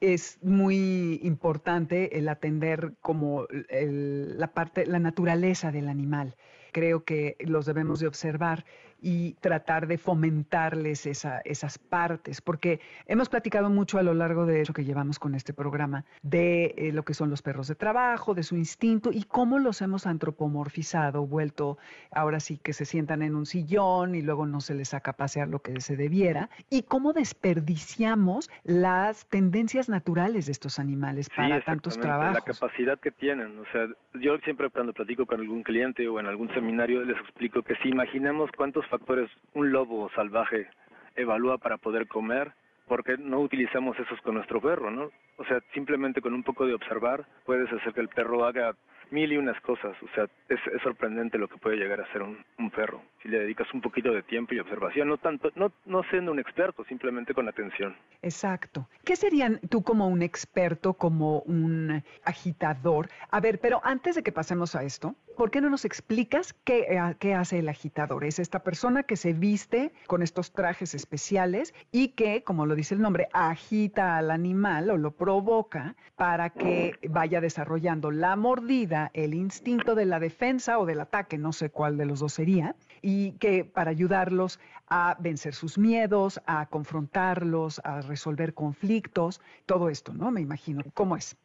Es muy importante el atender como la parte, la naturaleza del animal. Creo que los debemos de observar y tratar de fomentarles esa, esas partes, porque hemos platicado mucho a lo largo de eso que llevamos con este programa, de eh, lo que son los perros de trabajo, de su instinto y cómo los hemos antropomorfizado, vuelto ahora sí que se sientan en un sillón y luego no se les saca a pasear lo que se debiera, y cómo desperdiciamos las tendencias naturales de estos animales para tantos trabajos. La capacidad que tienen, o sea, yo siempre cuando platico con algún cliente o en algún seminario les explico que si imaginamos cuántos factores un lobo salvaje evalúa para poder comer, porque no utilizamos esos con nuestro perro, ¿no? O sea, simplemente con un poco de observar puedes hacer que el perro haga mil y unas cosas. O sea, es, sorprendente lo que puede llegar a ser un, un, perro si le dedicas un poquito de tiempo y observación, no tanto, no, no siendo un experto, simplemente con atención. Exacto. ¿Qué serían tú como un experto, como un agitador? A ver, pero antes de que pasemos a esto, ¿por qué no nos explicas qué, eh, qué hace el agitador? Es esta persona que se viste con estos trajes especiales y que, como lo dice el nombre, agita al animal o lo provoca para que vaya desarrollando la mordida, el instinto de la defensa o del ataque, no sé cuál de los dos sería, y que para ayudarlos a vencer sus miedos, a confrontarlos, a resolver conflictos, todo esto, ¿no? Me imagino. ¿Cómo es?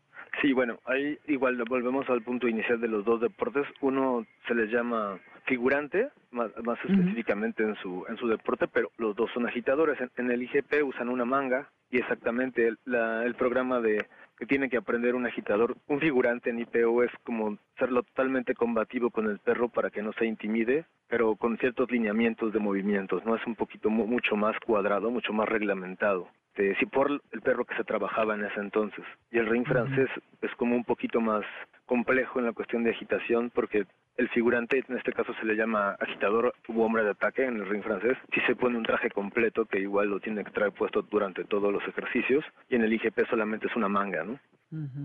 Sí, bueno, ahí igual volvemos al punto inicial de los dos deportes. Uno se les llama figurante, más, específicamente en su en su deporte, pero los dos son agitadores. En, el IGP usan una manga y exactamente el, el programa de que tiene que aprender un agitador, un figurante en IPO es como serlo totalmente combativo con el perro para que no se intimide, pero con ciertos lineamientos de movimientos, ¿no? Es un poquito mucho más cuadrado, mucho más reglamentado. De, si por el perro que se trabajaba en ese entonces. Y el ring francés es como un poquito más complejo en la cuestión de agitación porque el figurante, en este caso se le llama agitador u hombre de ataque en el ring francés, si se pone un traje completo que igual lo tiene que traer puesto durante todos los ejercicios y en el IGP solamente es una manga, ¿no?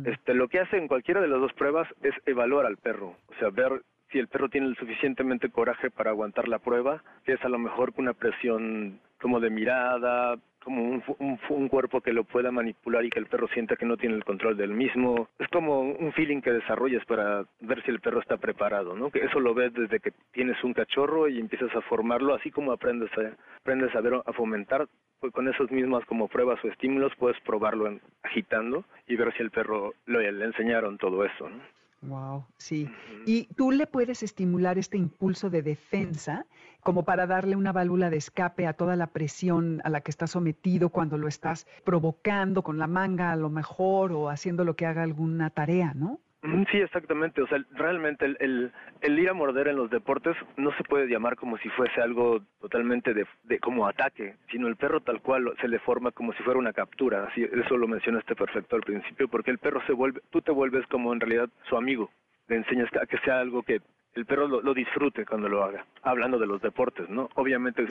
Este, lo que hace en cualquiera de las dos pruebas es evaluar al perro, o sea, ver si el perro tiene el suficientemente coraje para aguantar la prueba, que es a lo mejor una presión como de mirada, como un, un, cuerpo que lo pueda manipular y que el perro sienta que no tiene el control del mismo. Es como un feeling que desarrollas para ver si el perro está preparado, ¿no? Que eso lo ves desde que tienes un cachorro y empiezas a formarlo, así como aprendes a, aprendes a ver, a fomentar, pues con esos mismos como pruebas o estímulos puedes probarlo agitando y ver si el perro le enseñaron todo eso, ¿no? Wow, sí. Y tú le puedes estimular este impulso de defensa como para darle una válvula de escape a toda la presión a la que está sometido cuando lo estás provocando con la manga a lo mejor o haciendo lo que haga alguna tarea, ¿no? Sí, exactamente. O sea, realmente el, el, ir a morder en los deportes no se puede llamar como si fuese algo totalmente de, de, como ataque, sino el perro tal cual se le forma como si fuera una captura. Así, eso lo mencionaste perfecto al principio, porque el perro se vuelve, tú te vuelves como en realidad su amigo. Le enseñas a que sea algo que el perro lo, disfrute cuando lo haga. Hablando de los deportes, ¿no? Obviamente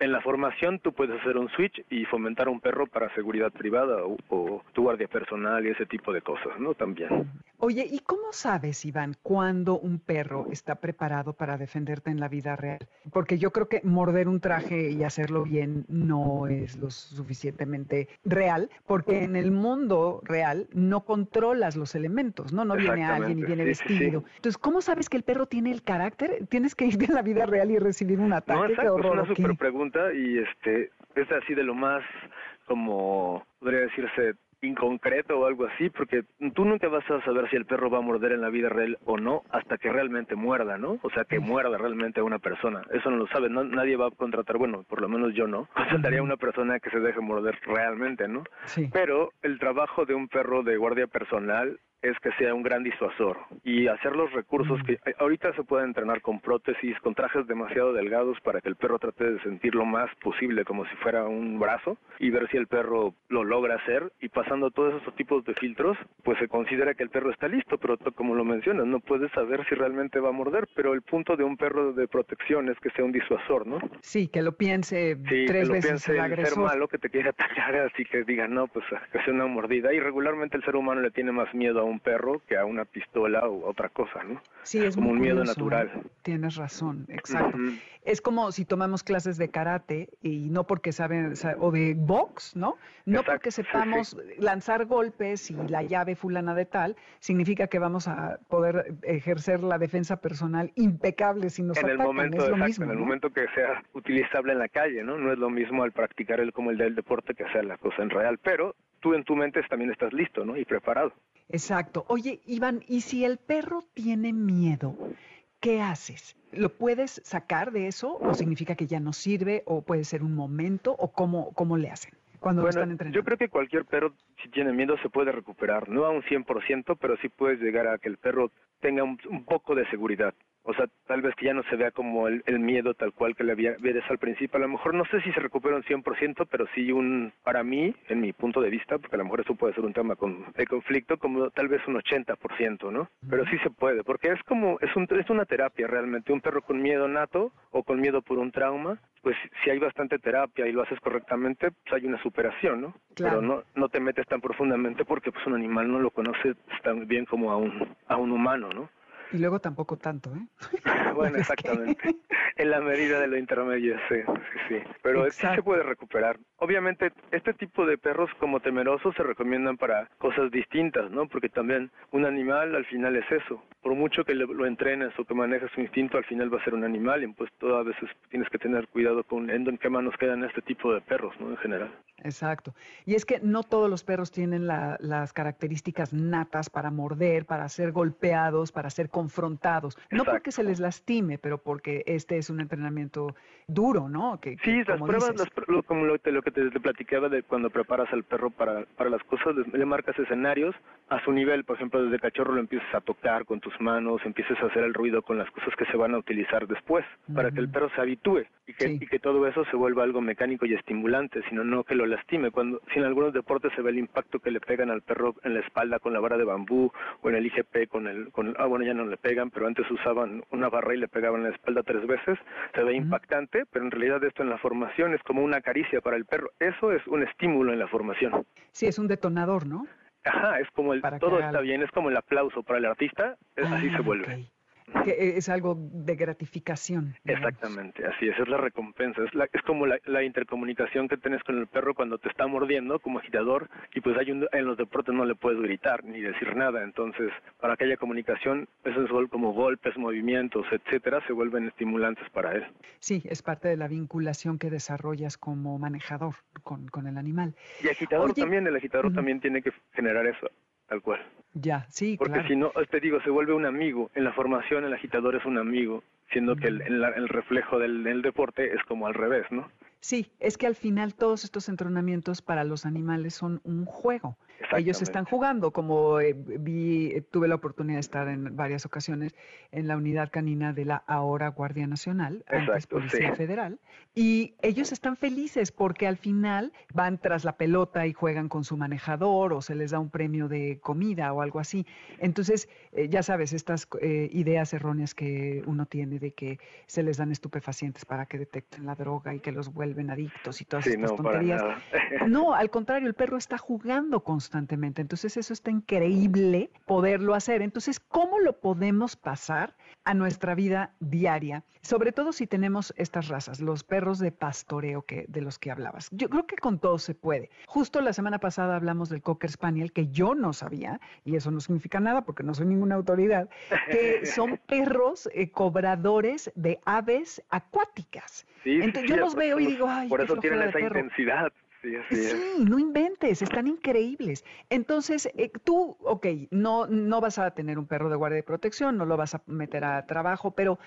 en, la, formación tú puedes hacer un switch y fomentar un perro para seguridad privada o, tu guardia personal y ese tipo de cosas, ¿no? También. Oye, ¿y cómo sabes, Iván, cuando un perro está preparado para defenderte en la vida real? Porque yo creo que morder un traje y hacerlo bien no es lo suficientemente real, porque en el mundo real no controlas los elementos, ¿no? No viene alguien y viene vestido. Entonces, ¿cómo sabes que el perro tiene tiene el carácter? ¿Tienes que ir en la vida real y recibir un ataque? No, exacto, es una super pregunta y este es así de lo más como podría decirse inconcreto o algo así, porque tú nunca vas a saber si el perro va a morder en la vida real o no hasta que realmente muerda, ¿no? O sea, que muerda realmente a una persona. Eso no lo sabe, no, nadie va a contratar, bueno, por lo menos yo no, (laughs) contrataría a una persona que se deje morder realmente, ¿no? Sí. Pero el trabajo de un perro de guardia personal es que sea un gran disuasor. Y hacer los recursos que ahorita se puede entrenar con prótesis, con trajes demasiado delgados para que el perro trate de sentir lo más posible como si fuera un brazo y ver si el perro lo logra hacer. Y pasando todos esos tipos de filtros, pues se considera que el perro está listo, pero como lo mencionas, no puedes saber si realmente va a morder, pero el punto de un perro de protección es que sea un disuasor, ¿no? Sí, que lo piense tres lo veces piense el ser malo que te quiere atacar, (laughs) así que diga, no, pues que sea una mordida y regularmente el ser humano le tiene más miedo a un perro que a una pistola o otra cosa, ¿no? Sí, es como un miedo natural. Tienes razón, exacto. Es como si tomamos clases de karate y no porque saben, o de box, ¿no? No porque sepamos lanzar golpes y la llave fulana de tal, significa que vamos a poder ejercer la defensa personal impecable si nos en El momento, es lo mismo, en el momento que sea utilizable en la calle, ¿no? No es lo mismo al practicar el como el del deporte que hacer la cosa en real, pero tú en tu mente también estás listo, ¿no? Y preparado. Exacto. Oye, Iván, ¿y si el perro tiene miedo? ¿Qué haces? ¿Lo puedes sacar de eso o significa que ya no sirve o puede ser un momento o cómo, cómo le hacen? Cuando bueno, están entrenando? Yo creo que cualquier perro, si tiene miedo, se puede recuperar. No a un 100%, pero sí puedes llegar a que el perro tenga un, poco de seguridad. O sea, tal vez que ya no se vea como el, miedo tal cual que le había ves al principio. A lo mejor no sé si se recupera un 100%, pero sí un, para mí, en mi punto de vista, porque a lo mejor eso puede ser un tema con, de conflicto, como tal vez un 80%, ¿no? Pero sí se puede, porque es como, es, un, es una terapia realmente. Un perro con miedo nato o con miedo por un trauma, pues si hay bastante terapia y lo haces correctamente, pues hay una superación, ¿no? Pero no, no te metes tan profundamente porque pues un animal no lo conoce tan bien como a un, a un humano, ¿no? Y luego tampoco tanto, ¿eh? (laughs) bueno, (laughs) exactamente. En la medida de lo intermedio, sí, sí, sí. Pero sí se puede recuperar. Obviamente, este tipo de perros como temerosos se recomiendan para cosas distintas, ¿no? Porque también un animal al final es eso. Por mucho que lo, entrenes o que manejes su instinto, al final va a ser un animal y pues todas veces tienes que tener cuidado con en qué manos quedan este tipo de perros, ¿no? En general. Exacto. Y es que no todos los perros tienen las características natas para morder, para ser golpeados, para ser confrontados. No porque se les lastime, pero porque este es un entrenamiento duro, ¿no? Que, sí, las pruebas, como lo, lo, que te, platicaba de cuando preparas al perro para, para las cosas, le, marcas escenarios a su nivel. Por ejemplo, desde cachorro lo empiezas a tocar con tus manos, empiezas a hacer el ruido con las cosas que se van a utilizar después, para que el perro se habitúe y que, y que todo eso se vuelva algo mecánico y estimulante, sino no que lo lastime. Cuando, si en algunos deportes se ve el impacto que le pegan al perro en la espalda con la vara de bambú o en el IGP con el, con, ah, bueno, ya no le pegan, pero antes usaban una barra y le pegaban en la espalda tres veces, se ve impactante, pero en realidad esto en la formación es como una caricia para el perro. Eso es un estímulo en la formación. Sí, es un detonador, ¿no? Ajá, es como el todo está bien, es como el aplauso para el artista, así se ah, vuelve que es algo de gratificación. Exactamente, así es, es la recompensa, es, la, es como la, intercomunicación que tienes con el perro cuando te está mordiendo como agitador y pues hay un, en los deportes no le puedes gritar ni decir nada, entonces para que haya comunicación, esos como golpes, movimientos, etcétera, se vuelven estimulantes para él. Sí, es parte de la vinculación que desarrollas como manejador con, con el animal. Y agitador también, el agitador también tiene que generar eso tal cual. Ya, sí, Porque si no, te digo, se vuelve un amigo. En la formación el agitador es un amigo, siendo que el, el, reflejo del, del, deporte es como al revés, ¿no? Sí, es que al final todos estos entrenamientos para los animales son un juego. Ellos están jugando, como eh, vi, eh, tuve la oportunidad de estar en varias ocasiones en la unidad canina de la ahora Guardia Nacional, antes Policía Federal, y ellos están felices porque al final van tras la pelota y juegan con su manejador o se les da un premio de comida o algo así. Entonces, eh, ya sabes, estas ideas erróneas que uno tiene de que se les dan estupefacientes para que detecten la droga y que los vuelven adictos y todas estas tonterías. (laughs) No, al contrario, el perro está jugando constantemente. Entonces eso está increíble poderlo hacer. Entonces, ¿cómo lo podemos pasar a nuestra vida diaria? Sobre todo si tenemos estas razas, los perros de pastoreo que, de los que hablabas. Yo creo que con todo se puede. Justo la semana pasada hablamos del Cocker Spaniel, que yo no sabía, y eso no significa nada porque no soy ninguna autoridad, que (laughs) son perros eh, cobradores de aves acuáticas. Entonces, yo los veo y digo, ay, por eso tienen esa intensidad. Sí, no inventes, están increíbles. Entonces, eh, tú, ok, no, no vas a tener un perro de guardia de protección, no lo vas a meter a trabajo, pero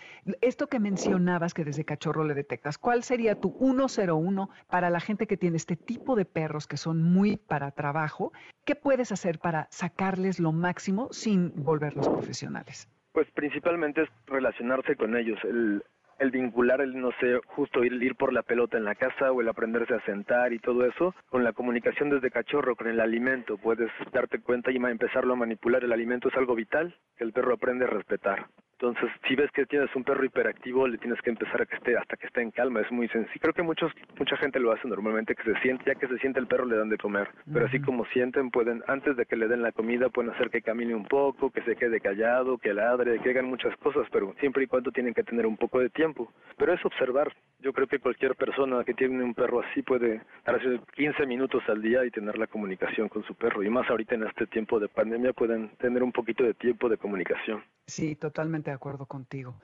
esto que mencionabas que desde cachorro le detectas, ¿cuál sería tu 101 para la gente que tiene este tipo de perros que son muy para trabajo? ¿Qué puedes hacer para sacarles lo máximo sin volverlos profesionales? Pues principalmente es relacionarse con ellos. El, el vincular, el no sé, justo ir, ir por la pelota en la casa o el aprenderse a sentar y todo eso, con la comunicación desde cachorro, con el alimento, puedes darte cuenta y empezarlo a manipular. El alimento es algo vital que el perro aprende a respetar. Entonces, si ves que tienes un perro hiperactivo, le tienes que empezar a que esté hasta que esté en calma. Es muy sencillo. Creo que muchos, mucha gente lo hace normalmente, que se siente, ya que se siente el perro le dan de comer. Pero así como sienten, pueden, antes de que le den la comida, pueden hacer que camine un poco, que se quede callado, que ladre, que hagan muchas cosas, pero siempre y cuando tienen que tener un poco de tiempo. Pero es observar. Yo creo que cualquier persona que tiene un perro así puede hacer 15 minutos al día y tener la comunicación con su perro. Y más ahorita en este tiempo de pandemia pueden tener un poquito de tiempo de comunicación. Sí, totalmente de acuerdo contigo.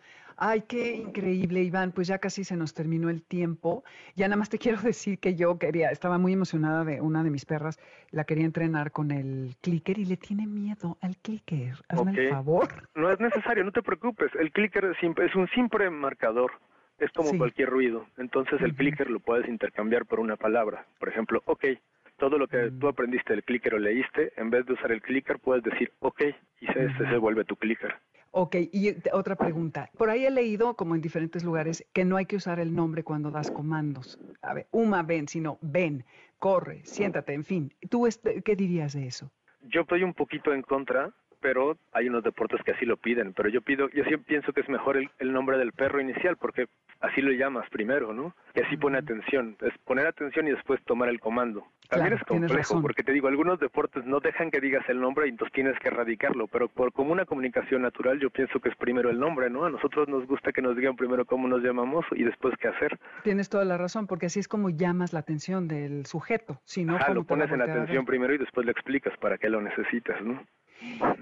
Ay, qué increíble, Iván. Pues ya casi se nos terminó el tiempo. Ya nada más te (laughs) quiero decir que yo quería, estaba muy emocionada de una de mis perras, la quería entrenar con el clicker y le tiene miedo al clicker. Hazme el favor. No es necesario, no te preocupes. El clicker es un simple marcador. Es como cualquier ruido. Entonces el clicker lo puedes intercambiar por una palabra. Por ejemplo, ok, Todo lo que tú aprendiste del clicker o leíste, en vez de usar el clicker, puedes decir OK y se, se vuelve tu clicker. Ok, y otra pregunta. Por ahí he leído, como en diferentes lugares, que no hay que usar el nombre cuando das comandos. A ver, Uma, ven, sino ven, corre, siéntate, en fin. ¿Tú qué dirías de eso? Yo estoy un poquito en contra pero hay unos deportes que así lo piden. Pero yo pido, yo siempre pienso que es mejor el, nombre del perro inicial, porque así lo llamas primero, ¿no? Y así pone atención. Es poner atención y después tomar el comando. También es complejo, porque te digo, algunos deportes no dejan que digas el nombre y entonces tienes que erradicarlo, pero por como una comunicación natural yo pienso que es primero el nombre, ¿no? A nosotros nos gusta que nos digan primero cómo nos llamamos y después qué hacer. Tienes toda la razón, porque así es como llamas la atención del sujeto, si no, lo pones en atención primero y después le explicas para qué lo necesitas, ¿no?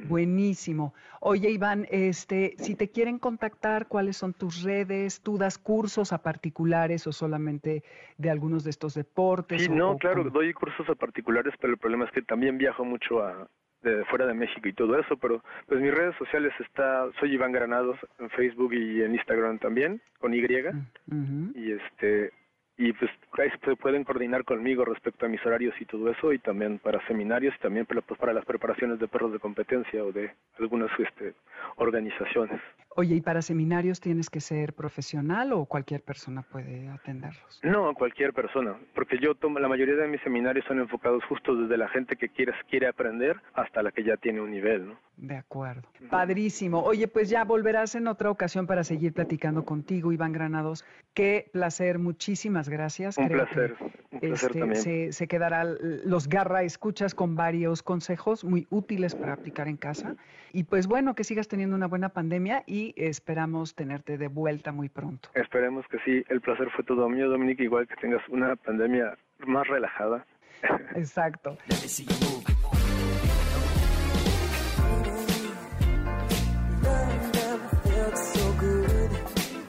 Buenísimo. Oye, Iván, este, si te quieren contactar, ¿cuáles son tus redes? ¿Tú das cursos a particulares o solamente de algunos de estos deportes? Sí, no, claro, doy cursos a particulares, pero el problema es que también viajo mucho a de fuera de México y todo eso, pero pues mis redes sociales está, soy Iván Granados en Facebook y en Instagram también, con Y, mm, y este, y pues ahí se pueden coordinar conmigo respecto a mis horarios y todo eso y también para seminarios y también para, pues, para las preparaciones de perros de competencia o de algunas este, organizaciones. Oye, ¿y para seminarios tienes que ser profesional o cualquier persona puede atenderlos? No, cualquier persona, porque yo tomo, la mayoría de mis seminarios son enfocados justo desde la gente que quiere, quiere aprender hasta la que ya tiene un nivel, ¿no? De acuerdo. Padrísimo. Oye, pues ya volverás en otra ocasión para seguir platicando contigo, Iván Granados. Qué placer, muchísimas gracias. Un placer, un placer este, también. Se, se quedará los garra escuchas con varios consejos muy útiles para aplicar en casa. Y pues bueno, que sigas teniendo una buena pandemia y esperamos tenerte de vuelta muy pronto. Esperemos que sí. El placer fue todo mío, Dominique. Igual que tengas una pandemia más relajada. Exacto.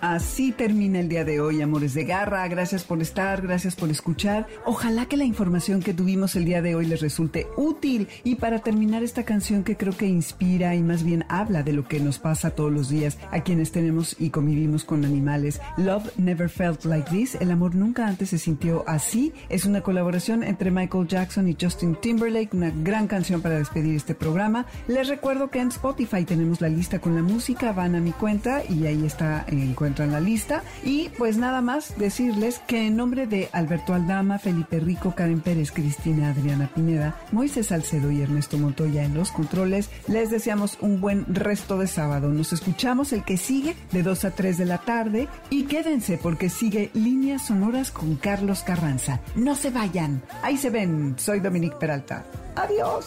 Así termina el día de hoy, amores de garra. Gracias por estar, gracias por escuchar. Ojalá que la información que tuvimos el día de hoy les resulte útil. Y para terminar esta canción que creo que inspira y más bien habla de lo que nos pasa todos los días a quienes tenemos y convivimos con animales. Love Never Felt Like This. El amor nunca antes se sintió así. Es una colaboración entre Michael Jackson y Justin Timberlake. Una gran canción para despedir este programa. Les recuerdo que en Spotify tenemos la lista con la música. Van a mi cuenta y ahí está en en la lista. Y pues nada más decirles que en nombre de Alberto Aldama, Felipe Rico, Karen Pérez, Cristina Adriana Pineda, Moisés Salcedo y Ernesto Montoya en los controles, les deseamos un buen resto de sábado. Nos escuchamos el que sigue de 2 a 3 de la tarde y quédense porque sigue Líneas Sonoras con Carlos Carranza. No se vayan. Ahí se ven. Soy Dominique Peralta. Adiós.